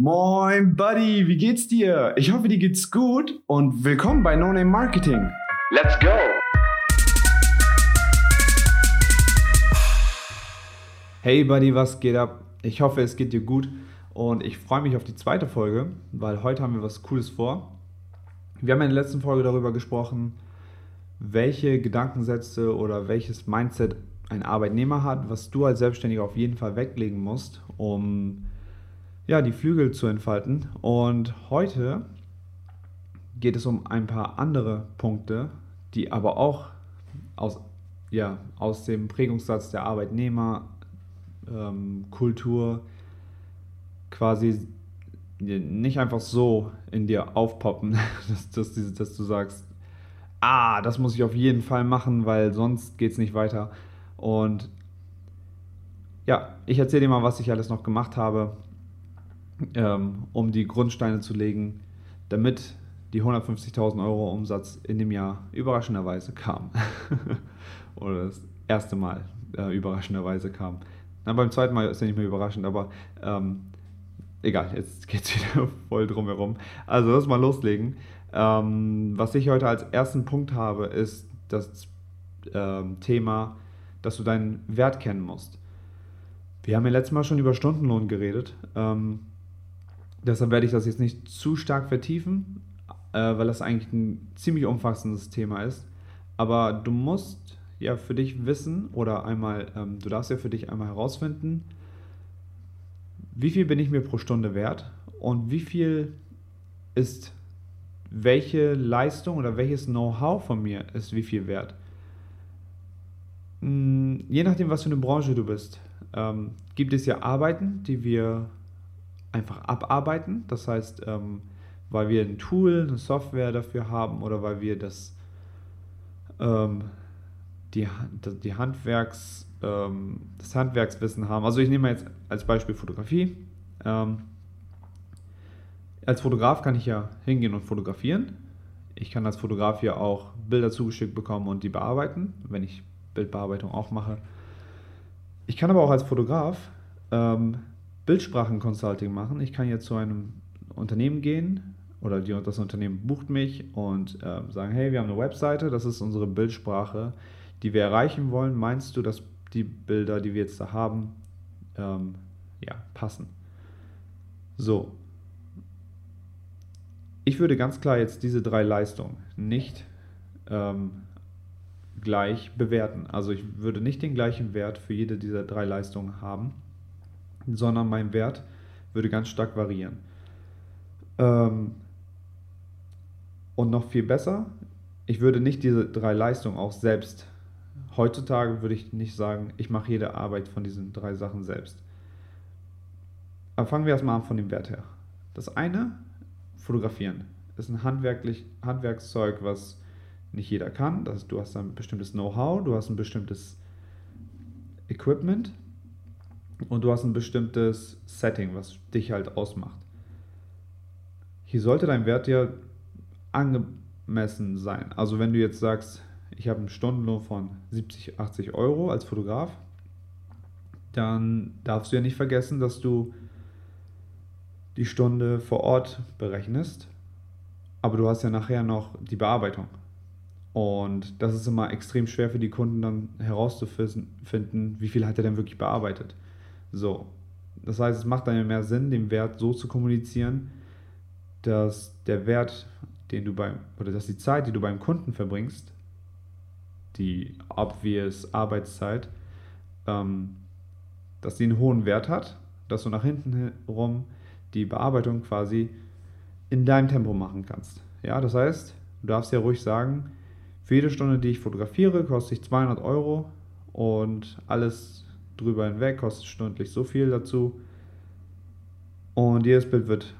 Moin, Buddy, wie geht's dir? Ich hoffe, dir geht's gut und willkommen bei No Name Marketing. Let's go! Hey, Buddy, was geht ab? Ich hoffe, es geht dir gut und ich freue mich auf die zweite Folge, weil heute haben wir was Cooles vor. Wir haben in der letzten Folge darüber gesprochen, welche Gedankensätze oder welches Mindset ein Arbeitnehmer hat, was du als Selbstständiger auf jeden Fall weglegen musst, um ja, die Flügel zu entfalten. Und heute geht es um ein paar andere Punkte, die aber auch aus, ja, aus dem Prägungssatz der Arbeitnehmerkultur ähm, quasi nicht einfach so in dir aufpoppen, dass, dass, dass, du sagst, ah, das muss ich auf jeden Fall machen, weil sonst geht es nicht weiter. Und ja, ich erzähle dir mal, was ich alles noch gemacht habe, ähm, um die Grundsteine zu legen, damit die 150.000 Euro Umsatz in dem Jahr überraschenderweise kam. Oder das erste Mal äh, überraschenderweise kam. Dann beim zweiten Mal ist ja nicht mehr überraschend, aber ähm, egal, jetzt geht es wieder voll drum herum. Also lass mal loslegen. Ähm, was ich heute als ersten Punkt habe, ist das ähm, Thema, dass du deinen Wert kennen musst. Wir haben ja letztes Mal schon über Stundenlohn geredet. Ähm, Deshalb werde ich das jetzt nicht zu stark vertiefen, äh, weil das eigentlich ein ziemlich umfassendes Thema ist. Aber du musst ja für dich wissen oder einmal, ähm, du darfst ja für dich einmal herausfinden, wie viel bin ich mir pro Stunde wert und wie viel ist welche Leistung oder welches Know-how von mir ist wie viel wert. Hm, je nachdem, was für eine Branche du bist, ähm, gibt es ja Arbeiten, die wir einfach abarbeiten. Das heißt, ähm, weil wir ein Tool, eine Software dafür haben oder weil wir das, ähm, die, die Handwerks, ähm, das Handwerkswissen haben. Also ich nehme jetzt als Beispiel Fotografie. Ähm, als Fotograf kann ich ja hingehen und fotografieren. Ich kann als Fotograf ja auch Bilder zugeschickt bekommen und die bearbeiten, wenn ich Bildbearbeitung auch mache. Ich kann aber auch als Fotograf ähm, Bildsprachen-Consulting machen. Ich kann jetzt zu einem Unternehmen gehen oder die, das Unternehmen bucht mich und äh, sagen, hey, wir haben eine Webseite, das ist unsere Bildsprache, die wir erreichen wollen. Meinst du, dass die Bilder, die wir jetzt da haben, ähm, ja, passen? So. Ich würde ganz klar jetzt diese drei Leistungen nicht ähm, gleich bewerten. Also ich würde nicht den gleichen Wert für jede dieser drei Leistungen haben sondern mein Wert würde ganz stark variieren. Ähm, und noch viel besser, ich würde nicht diese drei Leistungen auch selbst, heutzutage würde ich nicht sagen, ich mache jede Arbeit von diesen drei Sachen selbst. Aber fangen wir erstmal an von dem Wert her. Das eine, fotografieren, ist ein handwerklich, Handwerkszeug, was nicht jeder kann. Das, du hast ein bestimmtes Know-how, du hast ein bestimmtes Equipment, und du hast ein bestimmtes Setting, was dich halt ausmacht. Hier sollte dein Wert ja angemessen sein. Also wenn du jetzt sagst, ich habe einen Stundenlohn von 70, 80 Euro als Fotograf, dann darfst du ja nicht vergessen, dass du die Stunde vor Ort berechnest, aber du hast ja nachher noch die Bearbeitung. Und das ist immer extrem schwer für die Kunden dann herauszufinden, wie viel hat er denn wirklich bearbeitet. So, das heißt, es macht dann mehr Sinn, den Wert so zu kommunizieren, dass der Wert, den du beim, oder dass die Zeit, die du beim Kunden verbringst, die obvious Arbeitszeit, ähm, dass die einen hohen Wert hat, dass du nach hinten rum die Bearbeitung quasi in deinem Tempo machen kannst. Ja, das heißt, du darfst ja ruhig sagen, für jede Stunde, die ich fotografiere, kostet ich 200 Euro und alles drüber hinweg, kostet stündlich so viel dazu. Und jedes Bild wird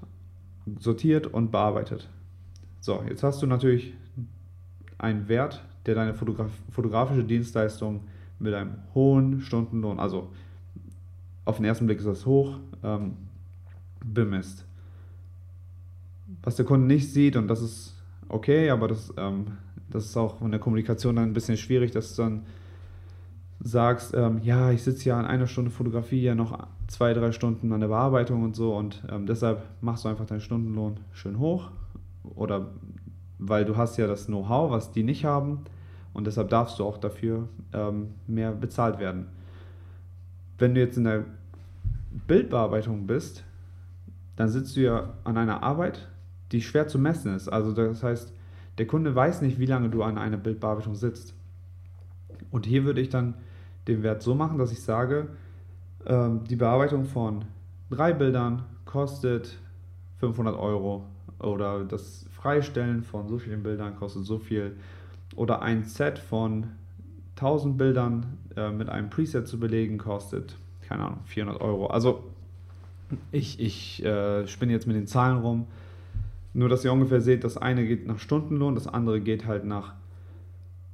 sortiert und bearbeitet. So, jetzt hast du natürlich einen Wert, der deine Fotograf fotografische Dienstleistung mit einem hohen Stundenlohn, also auf den ersten Blick ist das hoch, ähm, bemisst. Was der Kunde nicht sieht, und das ist okay, aber das, ähm, das ist auch in der Kommunikation dann ein bisschen schwierig, das dann sagst, ähm, ja, ich sitze ja in einer Stunde Fotografie, ja noch zwei, drei Stunden an der Bearbeitung und so und ähm, deshalb machst du einfach deinen Stundenlohn schön hoch oder weil du hast ja das Know-how, was die nicht haben und deshalb darfst du auch dafür ähm, mehr bezahlt werden. Wenn du jetzt in der Bildbearbeitung bist, dann sitzt du ja an einer Arbeit, die schwer zu messen ist. Also das heißt, der Kunde weiß nicht, wie lange du an einer Bildbearbeitung sitzt. Und hier würde ich dann den Wert so machen, dass ich sage, ähm, die Bearbeitung von drei Bildern kostet 500 Euro oder das Freistellen von so vielen Bildern kostet so viel oder ein Set von 1000 Bildern äh, mit einem Preset zu belegen kostet, keine Ahnung, 400 Euro. Also ich, ich äh, spinne jetzt mit den Zahlen rum. Nur, dass ihr ungefähr seht, das eine geht nach Stundenlohn, das andere geht halt nach,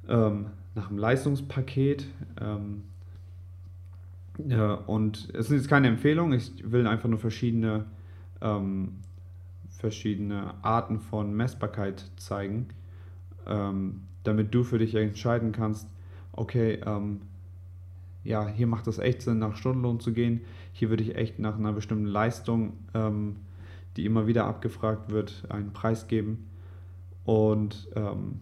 ähm, nach dem Leistungspaket. Ähm, ja, und es ist keine Empfehlung, ich will einfach nur verschiedene, ähm, verschiedene Arten von Messbarkeit zeigen, ähm, damit du für dich entscheiden kannst, okay, ähm, ja, hier macht es echt Sinn, nach Stundenlohn zu gehen. Hier würde ich echt nach einer bestimmten Leistung, ähm, die immer wieder abgefragt wird, einen Preis geben. Und ähm,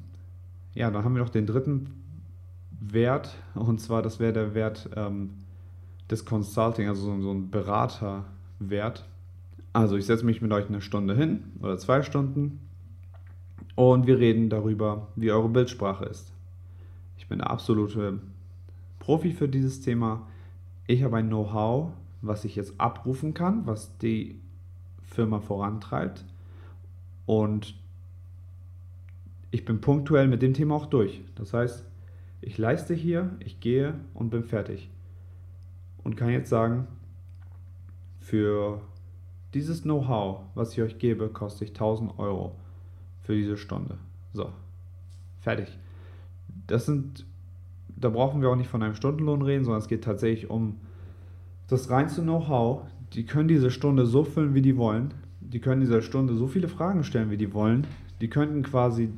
ja, dann haben wir noch den dritten Wert, und zwar das wäre der Wert ähm, des Consulting, also so, so ein Beraterwert. Also ich setze mich mit euch eine Stunde hin oder zwei Stunden und wir reden darüber, wie eure Bildsprache ist. Ich bin der absolute Profi für dieses Thema. Ich habe ein Know-how, was ich jetzt abrufen kann, was die Firma vorantreibt. Und ich bin punktuell mit dem Thema auch durch. Das heißt, ich leiste hier, ich gehe und bin fertig. Und kann jetzt sagen, für dieses Know-how, was ich euch gebe, koste ich 1000 Euro für diese Stunde. So, fertig. Das sind da brauchen wir auch nicht von einem Stundenlohn reden, sondern es geht tatsächlich um das reinste Know-how. Die können diese Stunde so füllen, wie die wollen. Die können dieser Stunde so viele Fragen stellen, wie die wollen. Die könnten quasi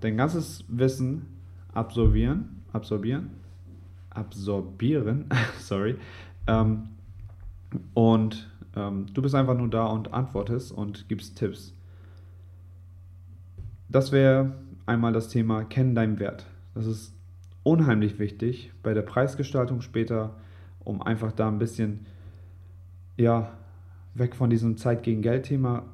dein ganzes Wissen absorbieren, absorbieren, absorbieren, sorry. Ähm, und ähm, du bist einfach nur da und antwortest und gibst Tipps. Das wäre einmal das Thema Kenn deinen Wert. Das ist unheimlich wichtig bei der Preisgestaltung später, um einfach da ein bisschen ja, weg von diesem Zeit gegen Geld Thema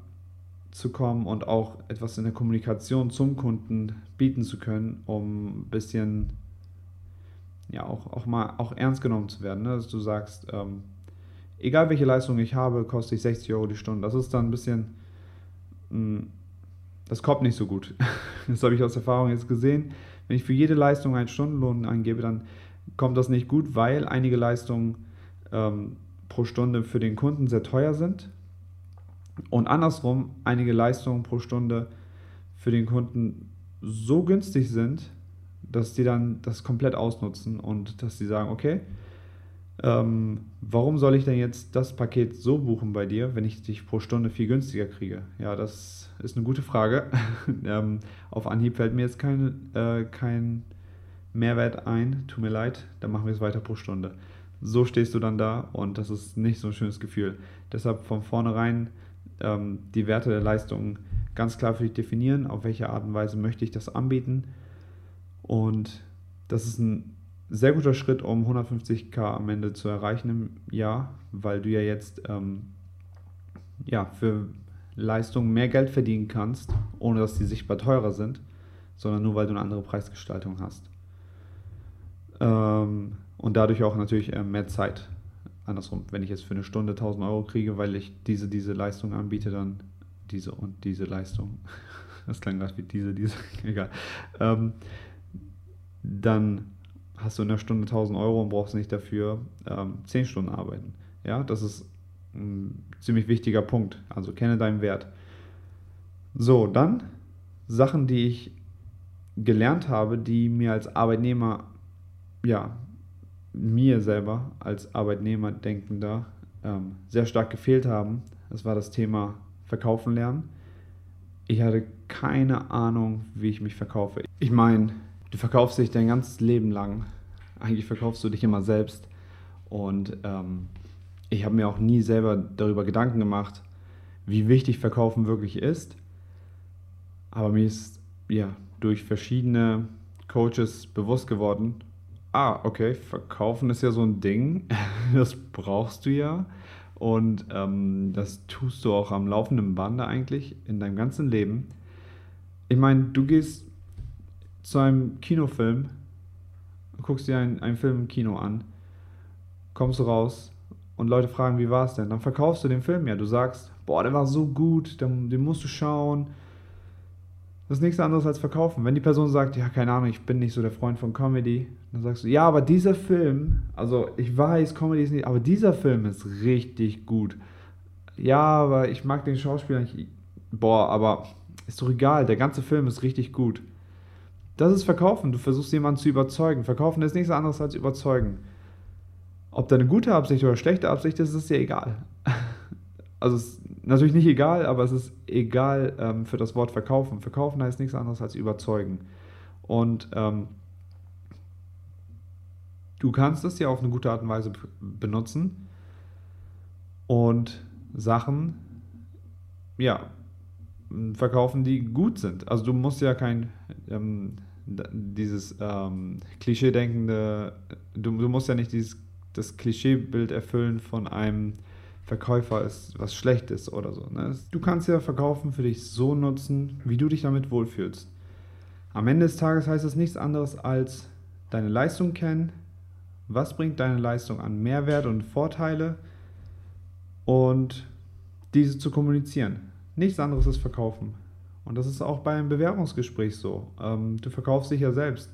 zu kommen und auch etwas in der Kommunikation zum Kunden bieten zu können, um ein bisschen ja auch, auch mal auch ernst genommen zu werden. Ne? Dass du sagst, ähm, egal welche Leistung ich habe, koste ich 60 Euro die Stunde. Das ist dann ein bisschen, mh, hm, das kommt nicht so gut. Das habe ich aus Erfahrung jetzt gesehen. Wenn ich für jede Leistung einen Stundenlohn eingebe, dann kommt das nicht gut, weil einige Leistungen ähm, pro Stunde für den Kunden sehr teuer sind und andersrum einige Leistungen pro Stunde für den Kunden so günstig sind, dass die dann das komplett ausnutzen und dass die sagen, okay, ähm, warum soll ich denn jetzt das Paket so buchen bei dir, wenn ich dich pro Stunde viel günstiger kriege? Ja, das ist eine gute Frage. ähm, auf Anhieb fällt mir jetzt kein, äh, kein Mehrwert ein. Tut mir leid, dann machen wir es weiter pro Stunde. So stehst du dann da und das ist nicht so ein schönes Gefühl. Deshalb von vornherein ähm, die Werte der Leistung ganz klar für dich definieren, auf welche Art und Weise möchte ich das anbieten. Und das ist ein sehr guter Schritt, um 150k am Ende zu erreichen im Jahr, weil du ja jetzt ähm, ja, für Leistungen mehr Geld verdienen kannst, ohne dass die sichtbar teurer sind, sondern nur weil du eine andere Preisgestaltung hast. Ähm, und dadurch auch natürlich äh, mehr Zeit. Andersrum, wenn ich jetzt für eine Stunde 1000 Euro kriege, weil ich diese, diese Leistung anbiete, dann diese und diese Leistung. Das klang gerade wie diese, diese, egal. Ähm, dann hast du in einer Stunde 1000 Euro und brauchst nicht dafür ähm, 10 Stunden arbeiten. Ja, das ist ein ziemlich wichtiger Punkt. Also kenne deinen Wert. So, dann Sachen, die ich gelernt habe, die mir als Arbeitnehmer, ja, mir selber als Arbeitnehmer denkender ähm, sehr stark gefehlt haben. Das war das Thema Verkaufen lernen. Ich hatte keine Ahnung, wie ich mich verkaufe. Ich meine, du verkaufst dich dein ganzes Leben lang eigentlich verkaufst du dich immer selbst. Und ähm, ich habe mir auch nie selber darüber Gedanken gemacht, wie wichtig Verkaufen wirklich ist. Aber mir ist ja durch verschiedene Coaches bewusst geworden, ah, okay, Verkaufen ist ja so ein Ding, das brauchst du ja. Und ähm, das tust du auch am laufenden Bande eigentlich in deinem ganzen Leben. Ich meine, du gehst zu einem Kinofilm, guckst dir einen, einen Film im Kino an, kommst raus und Leute fragen, wie war es denn? Dann verkaufst du den Film ja. Du sagst, boah, der war so gut, den, den musst du schauen. Das ist nichts anderes als verkaufen. Wenn die Person sagt, ja, keine Ahnung, ich bin nicht so der Freund von Comedy, dann sagst du, ja, aber dieser Film, also ich weiß, Comedy ist nicht, aber dieser Film ist richtig gut. Ja, aber ich mag den Schauspieler nicht. Boah, aber ist doch egal, der ganze Film ist richtig gut. Das ist Verkaufen. Du versuchst jemanden zu überzeugen. Verkaufen ist nichts anderes als überzeugen. Ob da eine gute Absicht oder schlechte Absicht ist, ist dir egal. Also es natürlich nicht egal, aber es ist egal ähm, für das Wort verkaufen. Verkaufen heißt nichts anderes als überzeugen. Und ähm, du kannst es ja auf eine gute Art und Weise benutzen und Sachen, ja, verkaufen, die gut sind. Also du musst ja kein ähm, dieses ähm, Klischee-denkende, du, du musst ja nicht dieses das Klischeebild erfüllen von einem Verkäufer ist was Schlechtes oder so. Ne? Du kannst ja Verkaufen für dich so nutzen, wie du dich damit wohlfühlst. Am Ende des Tages heißt es nichts anderes als deine Leistung kennen, was bringt deine Leistung an Mehrwert und Vorteile und diese zu kommunizieren. Nichts anderes ist Verkaufen. Und das ist auch bei einem Bewerbungsgespräch so. Ähm, du verkaufst dich ja selbst.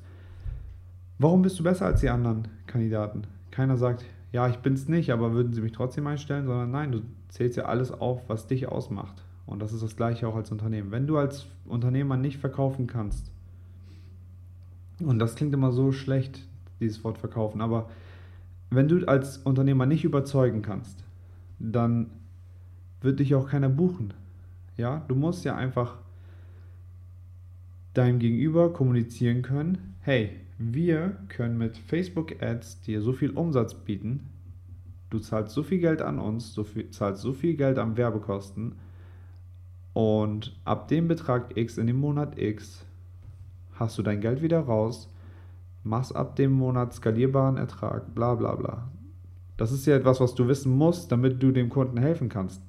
Warum bist du besser als die anderen Kandidaten? Keiner sagt, ja, ich bin es nicht, aber würden sie mich trotzdem einstellen, sondern nein, du zählst ja alles auf, was dich ausmacht. Und das ist das gleiche auch als Unternehmen. Wenn du als Unternehmer nicht verkaufen kannst, und das klingt immer so schlecht, dieses Wort verkaufen, aber wenn du als Unternehmer nicht überzeugen kannst, dann wird dich auch keiner buchen. Ja, du musst ja einfach deinem Gegenüber kommunizieren können, hey, wir können mit Facebook Ads dir so viel Umsatz bieten. Du zahlst so viel Geld an uns, so viel, zahlst so viel Geld an Werbekosten und ab dem Betrag X in dem Monat X hast du dein Geld wieder raus, machst ab dem Monat skalierbaren Ertrag, bla bla bla. Das ist ja etwas, was du wissen musst, damit du dem Kunden helfen kannst.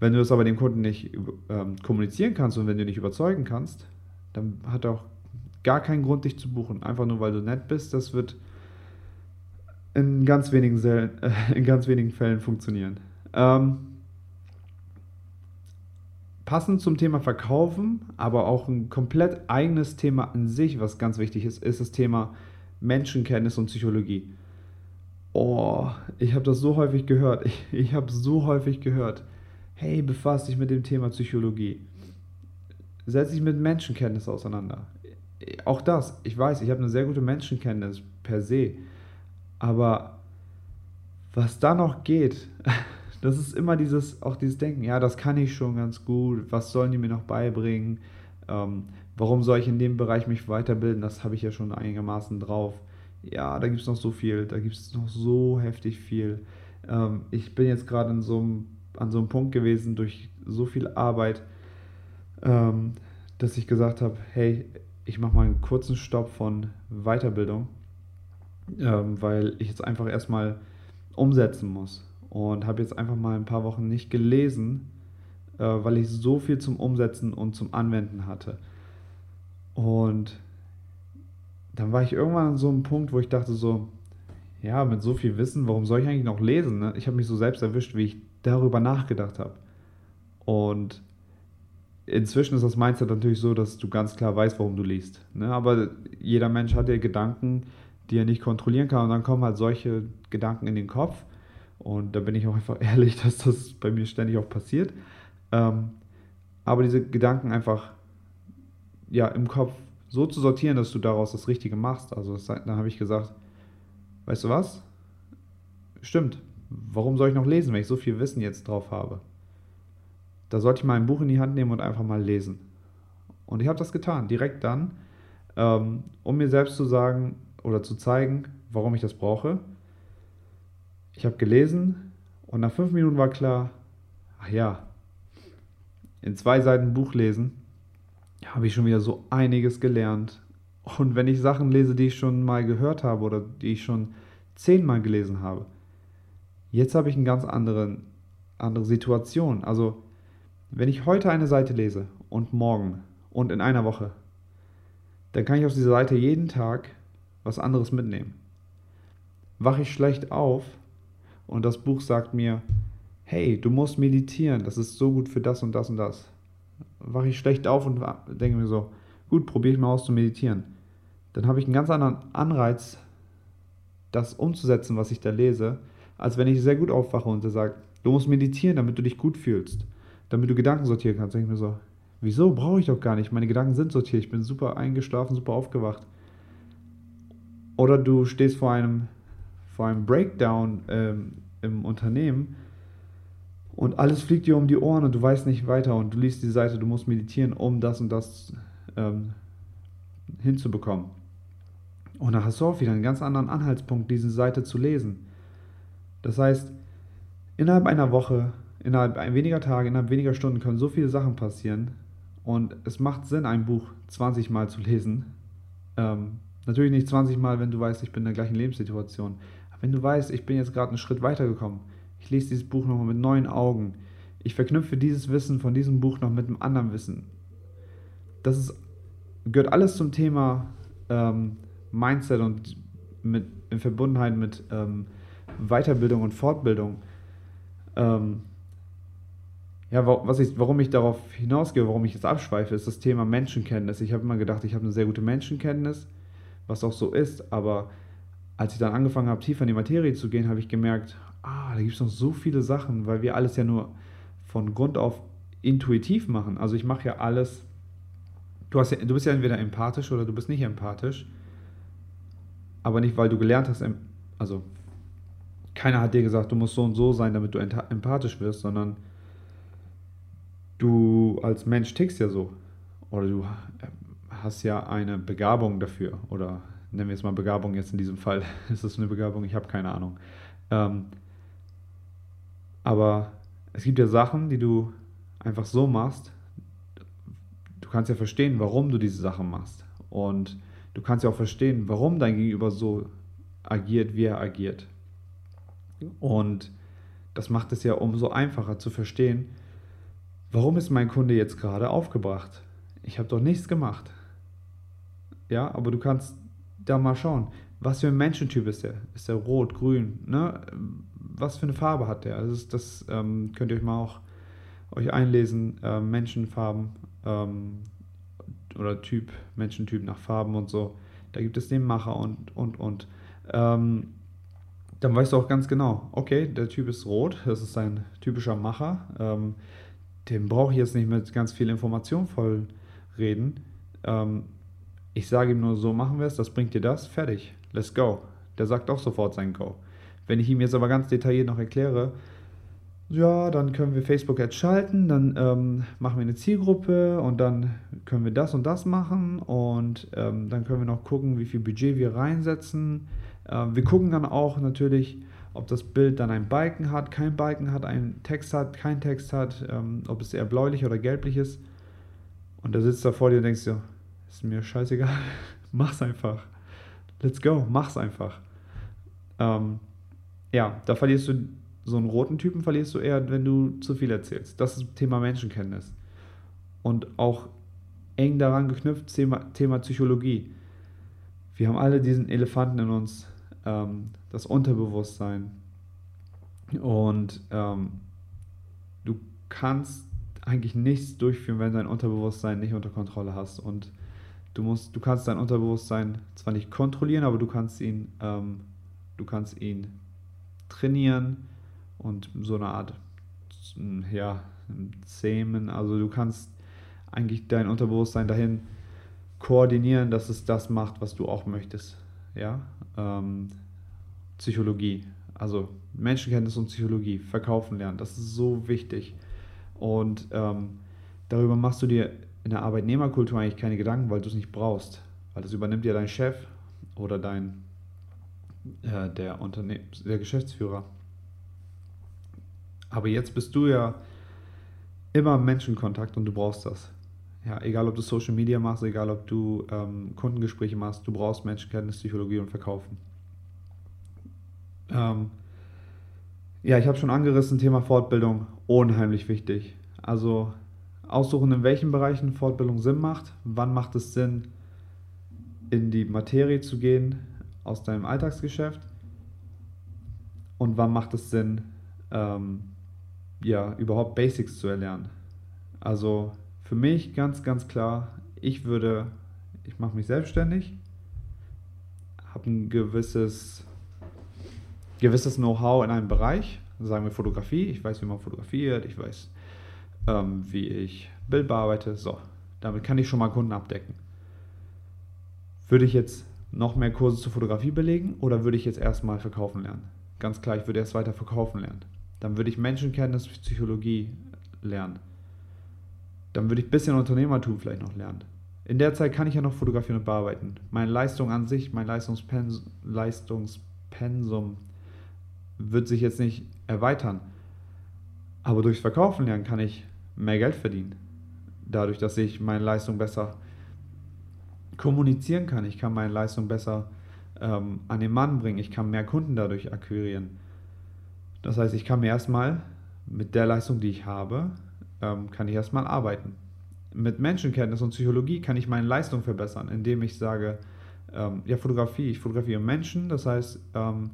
Wenn du das aber dem Kunden nicht ähm, kommunizieren kannst und wenn du nicht überzeugen kannst, dann hat er auch gar keinen Grund, dich zu buchen. Einfach nur, weil du nett bist. Das wird in ganz wenigen, äh, in ganz wenigen Fällen funktionieren. Ähm, passend zum Thema Verkaufen, aber auch ein komplett eigenes Thema an sich, was ganz wichtig ist, ist das Thema Menschenkenntnis und Psychologie. Oh, ich habe das so häufig gehört. Ich, ich habe so häufig gehört. Hey, befasst dich mit dem Thema Psychologie. Setz dich mit Menschenkenntnis auseinander auch das, ich weiß, ich habe eine sehr gute Menschenkenntnis per se, aber was da noch geht, das ist immer dieses, auch dieses Denken, ja, das kann ich schon ganz gut, was sollen die mir noch beibringen, ähm, warum soll ich in dem Bereich mich weiterbilden, das habe ich ja schon einigermaßen drauf. Ja, da gibt es noch so viel, da gibt es noch so heftig viel. Ähm, ich bin jetzt gerade an so einem Punkt gewesen durch so viel Arbeit, ähm, dass ich gesagt habe, hey, ich mache mal einen kurzen Stopp von Weiterbildung, ähm, weil ich jetzt einfach erstmal umsetzen muss. Und habe jetzt einfach mal ein paar Wochen nicht gelesen, äh, weil ich so viel zum Umsetzen und zum Anwenden hatte. Und dann war ich irgendwann an so einem Punkt, wo ich dachte so, ja, mit so viel Wissen, warum soll ich eigentlich noch lesen? Ne? Ich habe mich so selbst erwischt, wie ich darüber nachgedacht habe. Und inzwischen ist das Mindset natürlich so, dass du ganz klar weißt, warum du liest. Ne? Aber jeder Mensch hat ja Gedanken, die er nicht kontrollieren kann. Und dann kommen halt solche Gedanken in den Kopf. Und da bin ich auch einfach ehrlich, dass das bei mir ständig auch passiert. Ähm, aber diese Gedanken einfach ja, im Kopf so zu sortieren, dass du daraus das Richtige machst. Also das, dann habe ich gesagt, weißt du was? Stimmt. Warum soll ich noch lesen, wenn ich so viel Wissen jetzt drauf habe? Da sollte ich mal ein Buch in die Hand nehmen und einfach mal lesen. Und ich habe das getan, direkt dann, ähm, um mir selbst zu sagen, oder zu zeigen, warum ich das brauche. Ich habe gelesen und nach fünf Minuten war klar, ach ja, in zwei Seiten Buch lesen, habe ich schon wieder so einiges gelernt. Und wenn ich Sachen lese, die ich schon mal gehört habe oder die ich schon zehnmal gelesen habe, jetzt habe ich eine ganz andere, andere Situation. Also, wenn ich heute eine Seite lese und morgen und in einer Woche, dann kann ich aus dieser Seite jeden Tag was anderes mitnehmen. Wache ich schlecht auf und das Buch sagt mir, hey, du musst meditieren, das ist so gut für das und das und das. Wache ich schlecht auf und denke mir so, gut, probiere ich mal aus zu meditieren. Dann habe ich einen ganz anderen Anreiz, das umzusetzen, was ich da lese, als wenn ich sehr gut aufwache und er sagt, du musst meditieren, damit du dich gut fühlst, damit du Gedanken sortieren kannst. Denke ich mir so, wieso brauche ich doch gar nicht? Meine Gedanken sind sortiert, ich bin super eingeschlafen, super aufgewacht. Oder du stehst vor einem, vor einem Breakdown ähm, im Unternehmen und alles fliegt dir um die Ohren und du weißt nicht weiter und du liest die Seite, du musst meditieren, um das und das ähm, hinzubekommen. Und dann hast du auch wieder einen ganz anderen Anhaltspunkt, diese Seite zu lesen. Das heißt, innerhalb einer Woche, innerhalb weniger Tage, innerhalb weniger Stunden können so viele Sachen passieren. Und es macht Sinn, ein Buch 20 Mal zu lesen. Ähm, natürlich nicht 20 Mal, wenn du weißt, ich bin in der gleichen Lebenssituation. Aber wenn du weißt, ich bin jetzt gerade einen Schritt weitergekommen, ich lese dieses Buch nochmal mit neuen Augen, ich verknüpfe dieses Wissen von diesem Buch noch mit einem anderen Wissen. Das ist, gehört alles zum Thema ähm, Mindset und mit, in Verbundenheit mit ähm, Weiterbildung und Fortbildung. Ähm, ja, was ich, warum ich darauf hinausgehe, warum ich jetzt abschweife, ist das Thema Menschenkenntnis. Ich habe immer gedacht, ich habe eine sehr gute Menschenkenntnis, was auch so ist, aber als ich dann angefangen habe, tiefer in die Materie zu gehen, habe ich gemerkt, ah, da gibt es noch so viele Sachen, weil wir alles ja nur von Grund auf intuitiv machen. Also ich mache ja alles, du, hast ja, du bist ja entweder empathisch oder du bist nicht empathisch, aber nicht, weil du gelernt hast, also keiner hat dir gesagt, du musst so und so sein, damit du empathisch wirst, sondern du als Mensch tickst ja so. Oder du hast ja eine Begabung dafür. Oder nennen wir es mal Begabung jetzt in diesem Fall. Ist das eine Begabung? Ich habe keine Ahnung. Ähm, aber es gibt ja Sachen, die du einfach so machst. Du kannst ja verstehen, warum du diese Sachen machst. Und du kannst ja auch verstehen, warum dein Gegenüber so agiert, wie er agiert. Und das macht es ja umso einfacher zu verstehen, warum ist mein Kunde jetzt gerade aufgebracht? Ich habe doch nichts gemacht. Ja, aber du kannst da mal schauen, was für ein Menschentyp ist der? Ist der rot, grün? Ne? Was für eine Farbe hat der? Also das, ähm, könnt ihr euch mal auch euch einlesen. Äh, Menschenfarben ähm, oder Typ, Menschentyp nach Farben und so. Da gibt es den Macher und, und, und. Ähm, dann weißt du auch ganz genau, okay, der Typ ist rot, das ist ein typischer Macher. Dem brauche ich jetzt nicht mit ganz viel Information voll reden. Ähm, ich sage ihm nur, so machen wir es, das bringt dir das, fertig, let's go. Der sagt auch sofort sein Go. Wenn ich ihm jetzt aber ganz detailliert noch erkläre, ja, dann können wir Facebook Ads schalten, dann ähm, machen wir eine Zielgruppe und dann können wir das und das machen und ähm, dann können wir noch gucken, wie viel Budget wir reinsetzen ähm, wir gucken dann auch natürlich, ob das Bild dann ein Balken hat, kein Balken hat, einen Text hat, kein Text hat, ähm, ob es eher bläulich oder gelblich ist. Und da sitzt da vor dir und denkst dir, ist mir scheißegal, mach's einfach. Let's go, mach's einfach. Ähm, ja, da verlierst du so einen roten Typen, verlierst du eher, wenn du zu viel erzählst. Das ist Thema Menschenkenntnis. Und auch eng daran geknüpft, Thema, Thema Psychologie. Wir haben alle diesen Elefanten in uns, ähm, das Unterbewusstsein. Und ähm, du kannst eigentlich nichts durchführen, wenn dein Unterbewusstsein nicht unter Kontrolle hast. Und du musst, du kannst dein Unterbewusstsein zwar nicht kontrollieren, aber du kannst ihn, ähm, du kannst ihn trainieren und so eine Art, ja, zähmen. Also du kannst eigentlich dein Unterbewusstsein dahin koordinieren, dass es das macht, was du auch möchtest. Ja, ähm, Psychologie, also Menschenkenntnis und Psychologie, verkaufen lernen, das ist so wichtig. Und ähm, darüber machst du dir in der Arbeitnehmerkultur eigentlich keine Gedanken, weil du es nicht brauchst. Weil das übernimmt ja dein Chef oder dein äh, der Unternehmen, der Geschäftsführer. Aber jetzt bist du ja immer im Menschenkontakt und du brauchst das. Ja, egal ob du Social Media machst, egal ob du ähm, Kundengespräche machst, du brauchst Menschenkenntnis, Psychologie und Verkaufen. Ähm, ja, ich habe schon angerissen, Thema Fortbildung, unheimlich wichtig. Also aussuchen, in welchen Bereichen Fortbildung Sinn macht, wann macht es Sinn, in die Materie zu gehen aus deinem Alltagsgeschäft und wann macht es Sinn, ähm, ja, überhaupt Basics zu erlernen. Also für mich ganz, ganz klar, ich würde, ich mache mich selbstständig, habe ein gewisses, gewisses Know-how in einem Bereich, sagen wir Fotografie, ich weiß, wie man fotografiert, ich weiß, ähm, wie ich Bild bearbeite, so, damit kann ich schon mal Kunden abdecken. Würde ich jetzt noch mehr Kurse zur Fotografie belegen oder würde ich jetzt erstmal verkaufen lernen? Ganz klar, ich würde erst weiter verkaufen lernen. Dann würde ich Menschenkenntnis, Psychologie lernen. Dann würde ich ein bisschen Unternehmertum vielleicht noch lernen. In der Zeit kann ich ja noch fotografieren und bearbeiten. Meine Leistung an sich, mein Leistungspens Leistungspensum wird sich jetzt nicht erweitern. Aber durchs Verkaufen lernen kann ich mehr Geld verdienen. Dadurch, dass ich meine Leistung besser kommunizieren kann. Ich kann meine Leistung besser ähm, an den Mann bringen. Ich kann mehr Kunden dadurch akquirieren. Das heißt, ich kann mir erstmal mit der Leistung, die ich habe, ähm, kann ich erstmal arbeiten. Mit Menschenkenntnis und Psychologie kann ich meine Leistung verbessern, indem ich sage, ähm, ja, Fotografie, ich fotografiere Menschen, das heißt, ähm,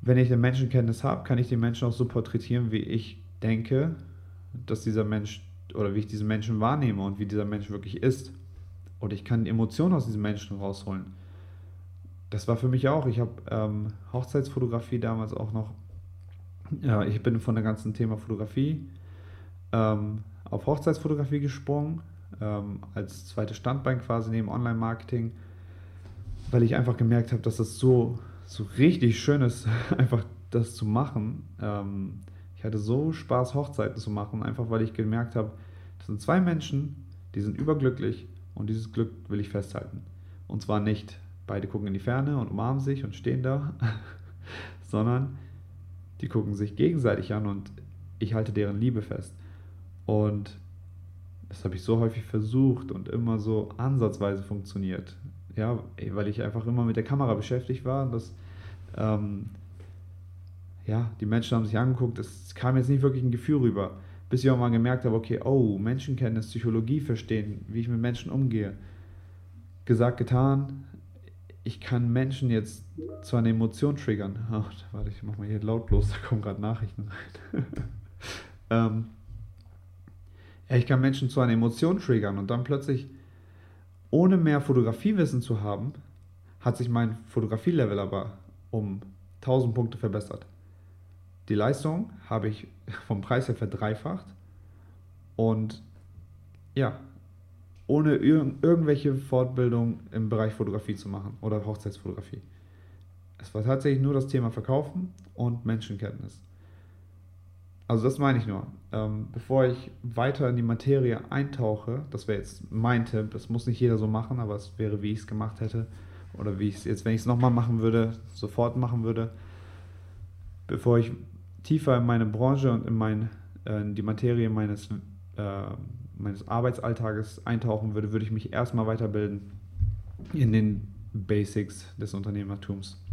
wenn ich eine Menschenkenntnis habe, kann ich den Menschen auch so porträtieren, wie ich denke, dass dieser Mensch oder wie ich diesen Menschen wahrnehme und wie dieser Mensch wirklich ist. Oder ich kann Emotionen aus diesem Menschen rausholen. Das war für mich auch. Ich habe ähm, Hochzeitsfotografie damals auch noch ja, ich bin von der ganzen Thema Fotografie ähm, auf Hochzeitsfotografie gesprungen, ähm, als zweites Standbein quasi neben Online-Marketing, weil ich einfach gemerkt habe, dass das so, so richtig schön ist, einfach das zu machen. Ähm, ich hatte so Spaß, Hochzeiten zu machen, einfach weil ich gemerkt habe, das sind zwei Menschen, die sind überglücklich und dieses Glück will ich festhalten. Und zwar nicht, beide gucken in die Ferne und umarmen sich und stehen da, sondern die gucken sich gegenseitig an und ich halte deren Liebe fest. Und das habe ich so häufig versucht und immer so ansatzweise funktioniert. Ja, weil ich einfach immer mit der Kamera beschäftigt war. Und das, ähm, ja, die Menschen haben sich angeguckt, es kam jetzt nicht wirklich ein Gefühl rüber. Bis ich auch mal gemerkt habe, okay, oh, Menschenkenntnis, Psychologie verstehen, wie ich mit Menschen umgehe. Gesagt, getan, ich kann Menschen jetzt zu einer Emotion triggern. Oh, warte, ich mach mal hier lautlos, da kommen gerade Nachrichten rein. ähm, ja, ich kann Menschen zu einer Emotion triggern und dann plötzlich, ohne mehr Fotografiewissen zu haben, hat sich mein Fotografielevel aber um 1000 Punkte verbessert. Die Leistung habe ich vom Preis her verdreifacht und ja, ohne ir irgendwelche Fortbildung im Bereich Fotografie zu machen oder Hochzeitsfotografie. Es war tatsächlich nur das Thema Verkaufen und Menschenkenntnis. Also das meine ich nur. Ähm, bevor ich weiter in die Materie eintauche, das wäre jetzt mein Tipp, das muss nicht jeder so machen, aber es wäre, wie ich es gemacht hätte oder wie ich es jetzt, wenn ich es nochmal machen würde, sofort machen würde, bevor ich tiefer in meine Branche und in, mein, äh, in die Materie meines äh, meines Arbeitsalltages eintauchen würde, würde ich mich erstmal weiterbilden in den Basics des Unternehmertums.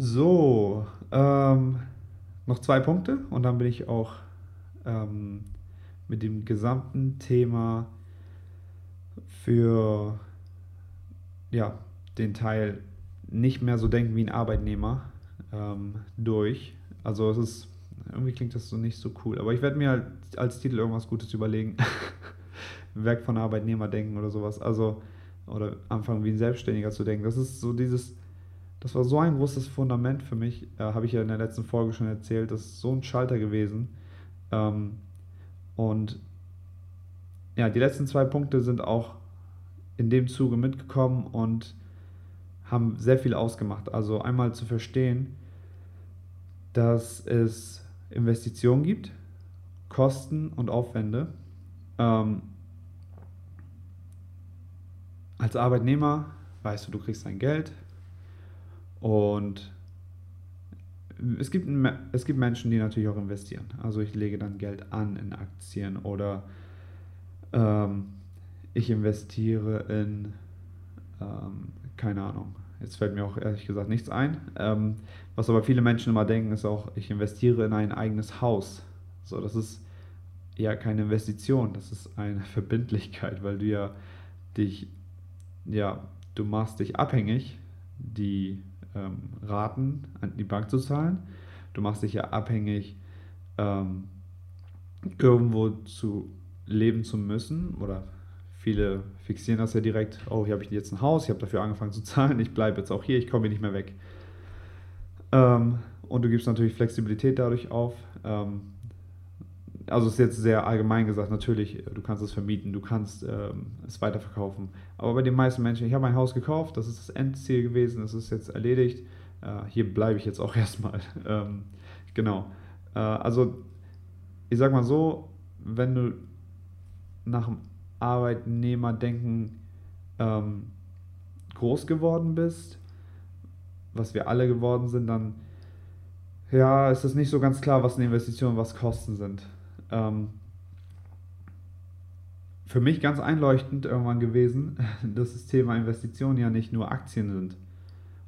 So, ähm, noch zwei Punkte und dann bin ich auch ähm, mit dem gesamten Thema für ja, den Teil nicht mehr so denken wie ein Arbeitnehmer ähm, durch. Also es ist irgendwie klingt das so nicht so cool. Aber ich werde mir halt als Titel irgendwas Gutes überlegen. Werk von Arbeitnehmer denken oder sowas. Also, oder anfangen wie ein Selbstständiger zu denken. Das ist so dieses, das war so ein großes Fundament für mich. Äh, Habe ich ja in der letzten Folge schon erzählt. Das ist so ein Schalter gewesen. Ähm, und ja, die letzten zwei Punkte sind auch in dem Zuge mitgekommen und haben sehr viel ausgemacht. Also einmal zu verstehen, dass es Investitionen gibt, Kosten und Aufwände. Ähm, als Arbeitnehmer weißt du, du kriegst dein Geld und es gibt, es gibt Menschen, die natürlich auch investieren. Also ich lege dann Geld an in Aktien oder ähm, ich investiere in, ähm, keine Ahnung, jetzt fällt mir auch ehrlich gesagt nichts ein. Ähm, was aber viele Menschen immer denken, ist auch, ich investiere in ein eigenes Haus. So, das ist ja keine Investition, das ist eine Verbindlichkeit, weil du ja dich, ja, du machst dich abhängig, die ähm, Raten an die Bank zu zahlen. Du machst dich ja abhängig, ähm, irgendwo zu leben zu müssen oder viele fixieren das ja direkt, oh, hier habe ich jetzt ein Haus, ich habe dafür angefangen zu zahlen, ich bleibe jetzt auch hier, ich komme hier nicht mehr weg. Ähm, und du gibst natürlich Flexibilität dadurch auf. Ähm, also ist jetzt sehr allgemein gesagt, natürlich, du kannst es vermieten, du kannst ähm, es weiterverkaufen. Aber bei den meisten Menschen, ich habe ein Haus gekauft, das ist das Endziel gewesen, das ist jetzt erledigt. Äh, hier bleibe ich jetzt auch erstmal. Ähm, genau. Äh, also ich sag mal so, wenn du nach dem Arbeitnehmerdenken ähm, groß geworden bist, was wir alle geworden sind, dann ja, ist es nicht so ganz klar, was eine Investition, was Kosten sind ähm, für mich ganz einleuchtend irgendwann gewesen, dass das Thema Investitionen ja nicht nur Aktien sind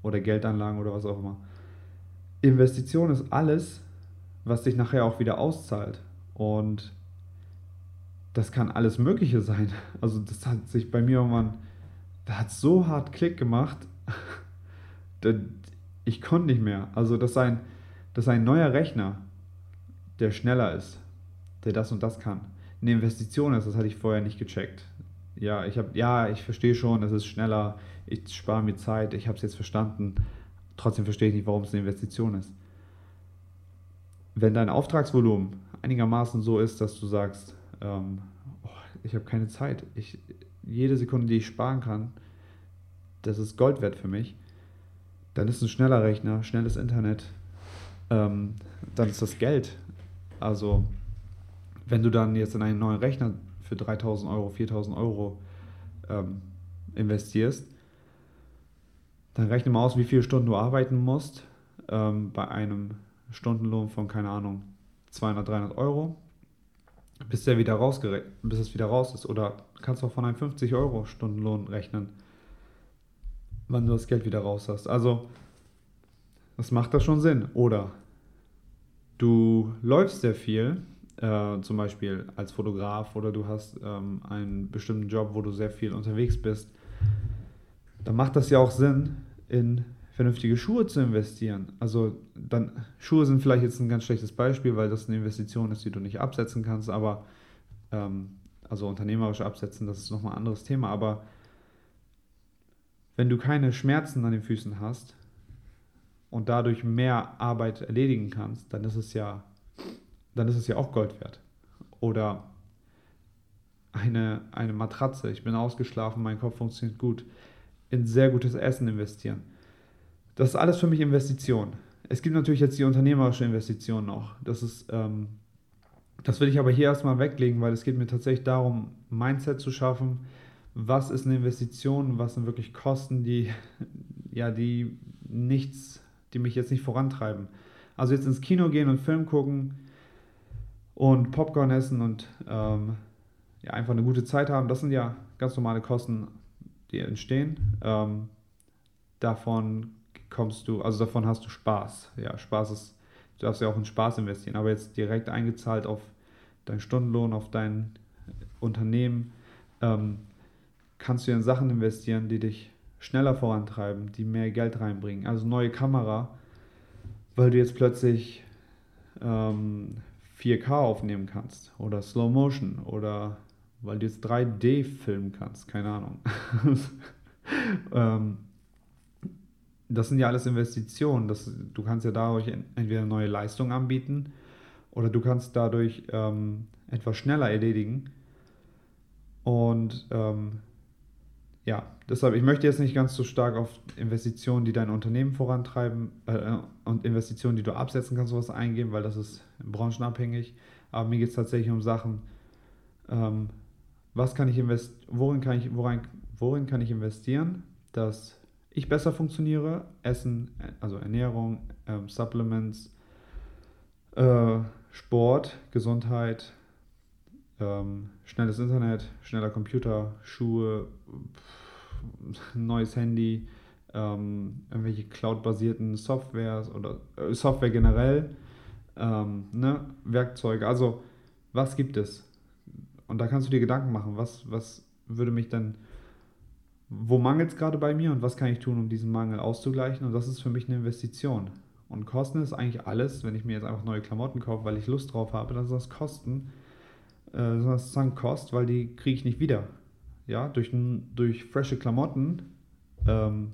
oder Geldanlagen oder was auch immer. Investition ist alles, was sich nachher auch wieder auszahlt. Und das kann alles Mögliche sein. Also das hat sich bei mir irgendwann, da hat so hart Klick gemacht, ich konnte nicht mehr. Also das ist ein, das ist ein neuer Rechner, der schneller ist der das und das kann. Eine Investition ist, das hatte ich vorher nicht gecheckt. Ja, ich habe, ja, ich verstehe schon, es ist schneller, ich spare mir Zeit, ich habe es jetzt verstanden. Trotzdem verstehe ich nicht, warum es eine Investition ist. Wenn dein Auftragsvolumen einigermaßen so ist, dass du sagst, ähm, oh, ich habe keine Zeit, ich, jede Sekunde, die ich sparen kann, das ist Gold wert für mich, dann ist ein schneller Rechner, schnelles Internet, ähm, dann ist das Geld. Also wenn du dann jetzt in einen neuen Rechner für 3000 Euro, 4000 Euro ähm, investierst, dann rechne mal aus, wie viele Stunden du arbeiten musst ähm, bei einem Stundenlohn von, keine Ahnung, 200, 300 Euro, bis, der wieder bis es wieder raus ist. Oder kannst du auch von einem 50 Euro Stundenlohn rechnen, wann du das Geld wieder raus hast. Also, das macht das schon Sinn. Oder du läufst sehr viel äh, zum Beispiel als Fotograf oder du hast ähm, einen bestimmten Job, wo du sehr viel unterwegs bist, dann macht das ja auch Sinn, in vernünftige Schuhe zu investieren. Also dann Schuhe sind vielleicht jetzt ein ganz schlechtes Beispiel, weil das eine Investition ist, die du nicht absetzen kannst, aber ähm, also unternehmerisch absetzen, das ist nochmal ein anderes Thema, aber wenn du keine Schmerzen an den Füßen hast und dadurch mehr Arbeit erledigen kannst, dann ist es ja dann ist es ja auch Gold wert. Oder eine, eine Matratze, ich bin ausgeschlafen, mein Kopf funktioniert gut, in sehr gutes Essen investieren. Das ist alles für mich Investition. Es gibt natürlich jetzt die unternehmerische Investition noch. Das ist, ähm, das will ich aber hier erstmal weglegen, weil es geht mir tatsächlich darum, Mindset zu schaffen. Was ist eine Investition? Was sind wirklich Kosten, die, ja, die nichts, die mich jetzt nicht vorantreiben? Also jetzt ins Kino gehen und Film gucken, und Popcorn essen und ähm, ja, einfach eine gute Zeit haben. Das sind ja ganz normale Kosten, die entstehen. Ähm, davon kommst du, also davon hast du Spaß. Ja, Spaß ist, du darfst ja auch in Spaß investieren, aber jetzt direkt eingezahlt auf deinen Stundenlohn, auf dein Unternehmen, ähm, kannst du in Sachen investieren, die dich schneller vorantreiben, die mehr Geld reinbringen. Also neue Kamera, weil du jetzt plötzlich ähm, 4K aufnehmen kannst oder Slow Motion oder weil du jetzt 3D filmen kannst, keine Ahnung. ähm, das sind ja alles Investitionen. Das, du kannst ja dadurch entweder neue Leistungen anbieten oder du kannst dadurch ähm, etwas schneller erledigen. Und ähm, ja, deshalb, ich möchte jetzt nicht ganz so stark auf Investitionen, die dein Unternehmen vorantreiben äh, und Investitionen, die du absetzen kannst, sowas eingehen, weil das ist branchenabhängig. Aber mir geht es tatsächlich um Sachen, ähm, was kann ich invest worin kann ich, worin, worin kann ich investieren, dass ich besser funktioniere, Essen, also Ernährung, ähm, Supplements, äh, Sport, Gesundheit, ähm, schnelles Internet, schneller Computer, Schuhe, pff, neues Handy, ähm, irgendwelche cloud-basierten Softwares oder äh, Software generell, ähm, ne? Werkzeuge. Also, was gibt es? Und da kannst du dir Gedanken machen, was, was würde mich dann, wo mangelt es gerade bei mir und was kann ich tun, um diesen Mangel auszugleichen? Und das ist für mich eine Investition. Und Kosten ist eigentlich alles, wenn ich mir jetzt einfach neue Klamotten kaufe, weil ich Lust drauf habe, dann ist das Kosten, äh, dann Kost, weil die kriege ich nicht wieder. Ja, durch, durch frische Klamotten ähm,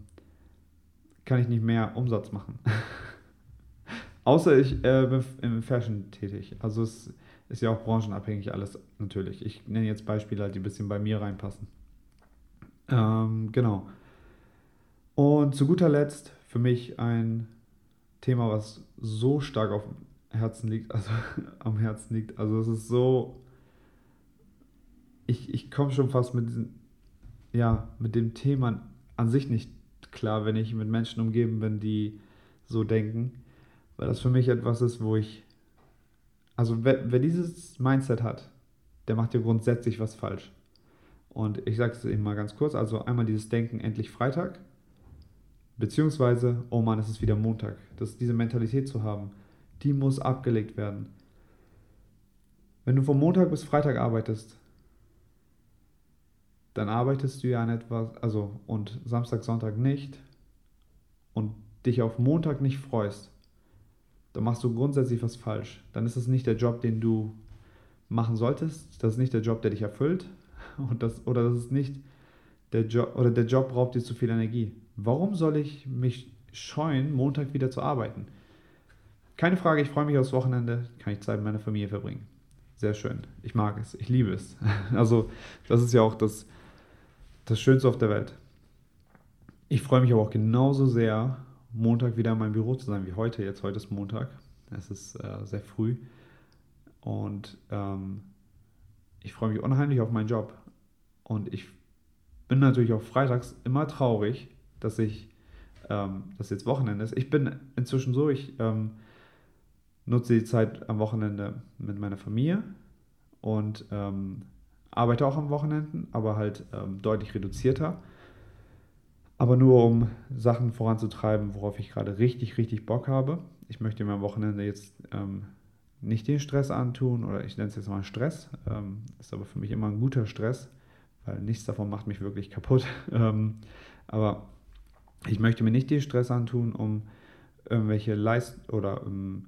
kann ich nicht mehr Umsatz machen. Außer ich äh, bin im Fashion tätig. Also es ist ja auch branchenabhängig alles natürlich. Ich nenne jetzt Beispiele, die ein bisschen bei mir reinpassen. Ähm, genau. Und zu guter Letzt für mich ein Thema, was so stark auf Herzen liegt, also am Herzen liegt. Also es ist so, ich, ich komme schon fast mit diesem, ja, mit dem Thema an sich nicht klar, wenn ich mit Menschen umgeben bin, die so denken, weil das für mich etwas ist, wo ich, also wer, wer dieses Mindset hat, der macht ja grundsätzlich was falsch. Und ich sage es eben mal ganz kurz, also einmal dieses Denken, endlich Freitag, beziehungsweise, oh Mann, es ist wieder Montag. Das, diese Mentalität zu haben, die muss abgelegt werden. Wenn du von Montag bis Freitag arbeitest, dann arbeitest du ja an etwas, also und Samstag, Sonntag nicht und dich auf Montag nicht freust, dann machst du grundsätzlich was falsch. Dann ist es nicht der Job, den du machen solltest. Das ist nicht der Job, der dich erfüllt. Und das, oder das ist nicht der Job, oder der Job raubt dir zu viel Energie. Warum soll ich mich scheuen, Montag wieder zu arbeiten? Keine Frage, ich freue mich aufs Wochenende, kann ich Zeit mit meiner Familie verbringen. Sehr schön. Ich mag es, ich liebe es. Also, das ist ja auch das, das Schönste auf der Welt. Ich freue mich aber auch genauso sehr, Montag wieder in meinem Büro zu sein wie heute. Jetzt heute ist Montag. Es ist äh, sehr früh. Und ähm, ich freue mich unheimlich auf meinen Job. Und ich bin natürlich auch freitags immer traurig, dass ich, ähm, dass jetzt Wochenende ist. Ich bin inzwischen so, ich ähm, nutze die Zeit am Wochenende mit meiner Familie und ähm, arbeite auch am Wochenenden, aber halt ähm, deutlich reduzierter. Aber nur um Sachen voranzutreiben, worauf ich gerade richtig, richtig Bock habe. Ich möchte mir am Wochenende jetzt ähm, nicht den Stress antun oder ich nenne es jetzt mal Stress. Ähm, ist aber für mich immer ein guter Stress, weil nichts davon macht mich wirklich kaputt. Ähm, aber ich möchte mir nicht den Stress antun, um irgendwelche Leist oder ähm,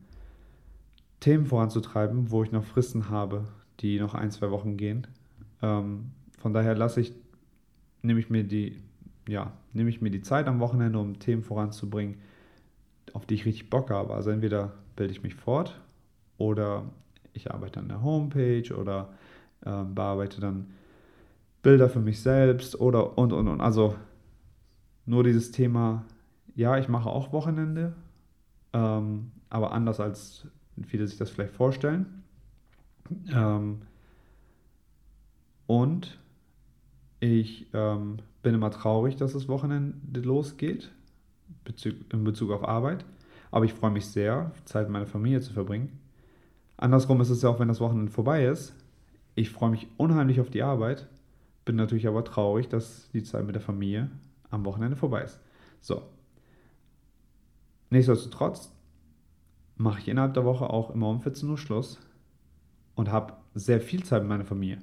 Themen voranzutreiben, wo ich noch Fristen habe, die noch ein, zwei Wochen gehen. Ähm, von daher lasse ich, nehme ich mir die, ja, nehme ich mir die Zeit am Wochenende, um Themen voranzubringen, auf die ich richtig Bock habe. Also entweder bilde ich mich fort oder ich arbeite an der Homepage oder äh, bearbeite dann Bilder für mich selbst oder und und und. Also nur dieses Thema, ja, ich mache auch Wochenende, ähm, aber anders als viele sich das vielleicht vorstellen. Ähm, und ich ähm, bin immer traurig, dass das Wochenende losgeht, in Bezug auf Arbeit. Aber ich freue mich sehr, Zeit mit meiner Familie zu verbringen. Andersrum ist es ja auch, wenn das Wochenende vorbei ist. Ich freue mich unheimlich auf die Arbeit, bin natürlich aber traurig, dass die Zeit mit der Familie am Wochenende vorbei ist. So. Nichtsdestotrotz mache ich innerhalb der Woche auch immer um 14 Uhr Schluss und habe sehr viel Zeit mit meiner Familie.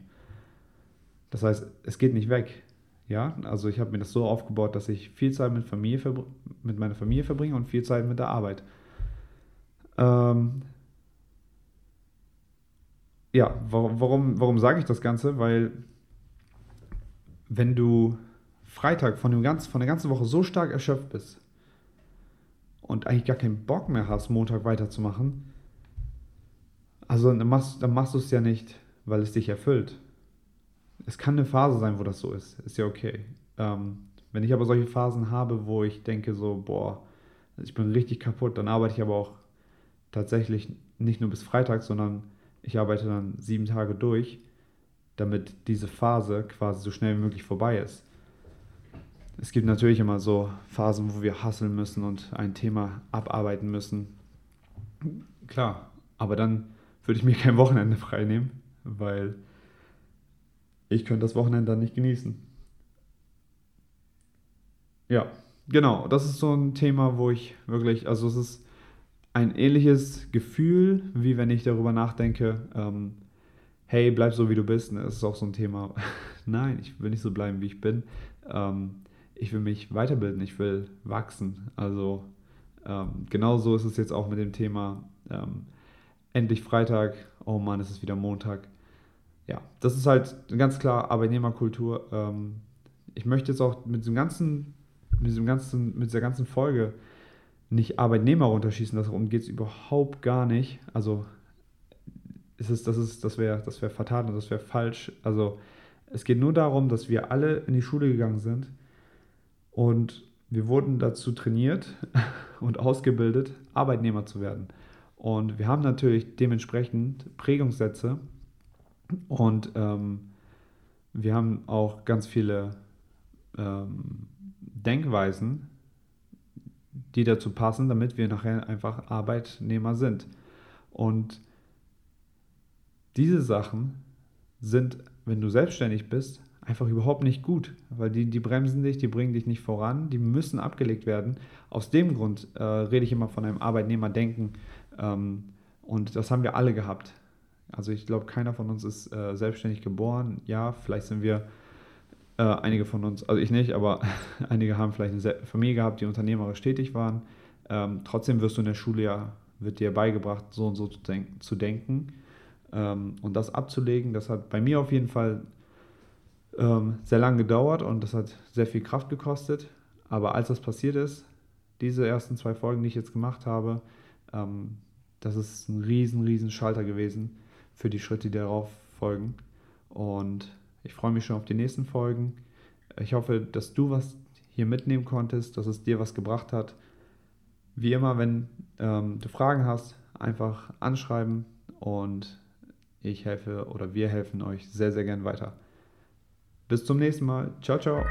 Das heißt, es geht nicht weg. Ja, also ich habe mir das so aufgebaut, dass ich viel Zeit mit, Familie mit meiner Familie verbringe und viel Zeit mit der Arbeit. Ähm ja, warum, warum, sage ich das Ganze? Weil wenn du Freitag von, dem ganz, von der ganzen Woche so stark erschöpft bist und eigentlich gar keinen Bock mehr hast, Montag weiterzumachen, also dann machst, dann machst du es ja nicht, weil es dich erfüllt, es kann eine Phase sein, wo das so ist. Ist ja okay. Ähm, wenn ich aber solche Phasen habe, wo ich denke so, boah, ich bin richtig kaputt, dann arbeite ich aber auch tatsächlich nicht nur bis Freitag, sondern ich arbeite dann sieben Tage durch, damit diese Phase quasi so schnell wie möglich vorbei ist. Es gibt natürlich immer so Phasen, wo wir hasseln müssen und ein Thema abarbeiten müssen. Klar, aber dann würde ich mir kein Wochenende frei nehmen, weil ich könnte das Wochenende dann nicht genießen. Ja, genau, das ist so ein Thema, wo ich wirklich, also es ist ein ähnliches Gefühl, wie wenn ich darüber nachdenke, ähm, hey, bleib so wie du bist. Ne? Das ist auch so ein Thema. Nein, ich will nicht so bleiben, wie ich bin. Ähm, ich will mich weiterbilden, ich will wachsen. Also ähm, genauso ist es jetzt auch mit dem Thema ähm, endlich Freitag, oh Mann, es ist wieder Montag. Ja, das ist halt ganz klar Arbeitnehmerkultur. Ähm, ich möchte jetzt auch mit diesem ganzen, mit diesem ganzen, mit dieser ganzen Folge nicht Arbeitnehmer runterschießen, darum geht es überhaupt gar nicht. Also ist das ist, das wäre, das wäre fatal und das wäre falsch. Also es geht nur darum, dass wir alle in die Schule gegangen sind und wir wurden dazu trainiert und ausgebildet, Arbeitnehmer zu werden. Und wir haben natürlich dementsprechend Prägungssätze und ähm, wir haben auch ganz viele ähm, Denkweisen, die dazu passen, damit wir nachher einfach Arbeitnehmer sind. Und diese Sachen sind, wenn du selbstständig bist, einfach überhaupt nicht gut, weil die, die bremsen dich, die bringen dich nicht voran, die müssen abgelegt werden. Aus dem Grund äh, rede ich immer von einem Arbeitnehmerdenken ähm, und das haben wir alle gehabt. Also ich glaube, keiner von uns ist äh, selbstständig geboren. Ja, vielleicht sind wir, äh, einige von uns, also ich nicht, aber einige haben vielleicht eine Familie gehabt, die unternehmerisch tätig waren. Ähm, trotzdem wirst du in der Schule ja, wird dir beigebracht, so und so zu, denk zu denken. Ähm, und das abzulegen, das hat bei mir auf jeden Fall ähm, sehr lange gedauert und das hat sehr viel Kraft gekostet. Aber als das passiert ist, diese ersten zwei Folgen, die ich jetzt gemacht habe, ähm, das ist ein riesen, riesen Schalter gewesen für die Schritte, die darauf folgen. Und ich freue mich schon auf die nächsten Folgen. Ich hoffe, dass du was hier mitnehmen konntest, dass es dir was gebracht hat. Wie immer, wenn ähm, du Fragen hast, einfach anschreiben und ich helfe oder wir helfen euch sehr, sehr gern weiter. Bis zum nächsten Mal. Ciao, ciao.